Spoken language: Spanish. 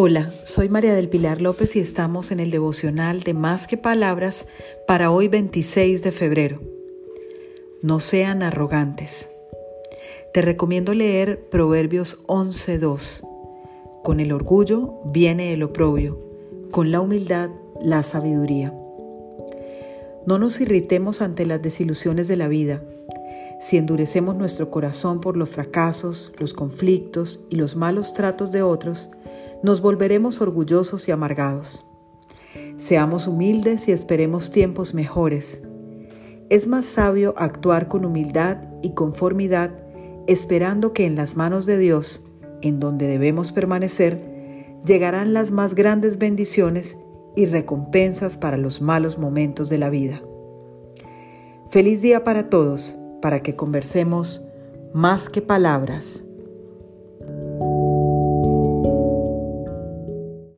Hola, soy María del Pilar López y estamos en el devocional de Más que Palabras para hoy 26 de febrero. No sean arrogantes. Te recomiendo leer Proverbios 11.2. Con el orgullo viene el oprobio, con la humildad la sabiduría. No nos irritemos ante las desilusiones de la vida. Si endurecemos nuestro corazón por los fracasos, los conflictos y los malos tratos de otros, nos volveremos orgullosos y amargados. Seamos humildes y esperemos tiempos mejores. Es más sabio actuar con humildad y conformidad, esperando que en las manos de Dios, en donde debemos permanecer, llegarán las más grandes bendiciones y recompensas para los malos momentos de la vida. Feliz día para todos, para que conversemos más que palabras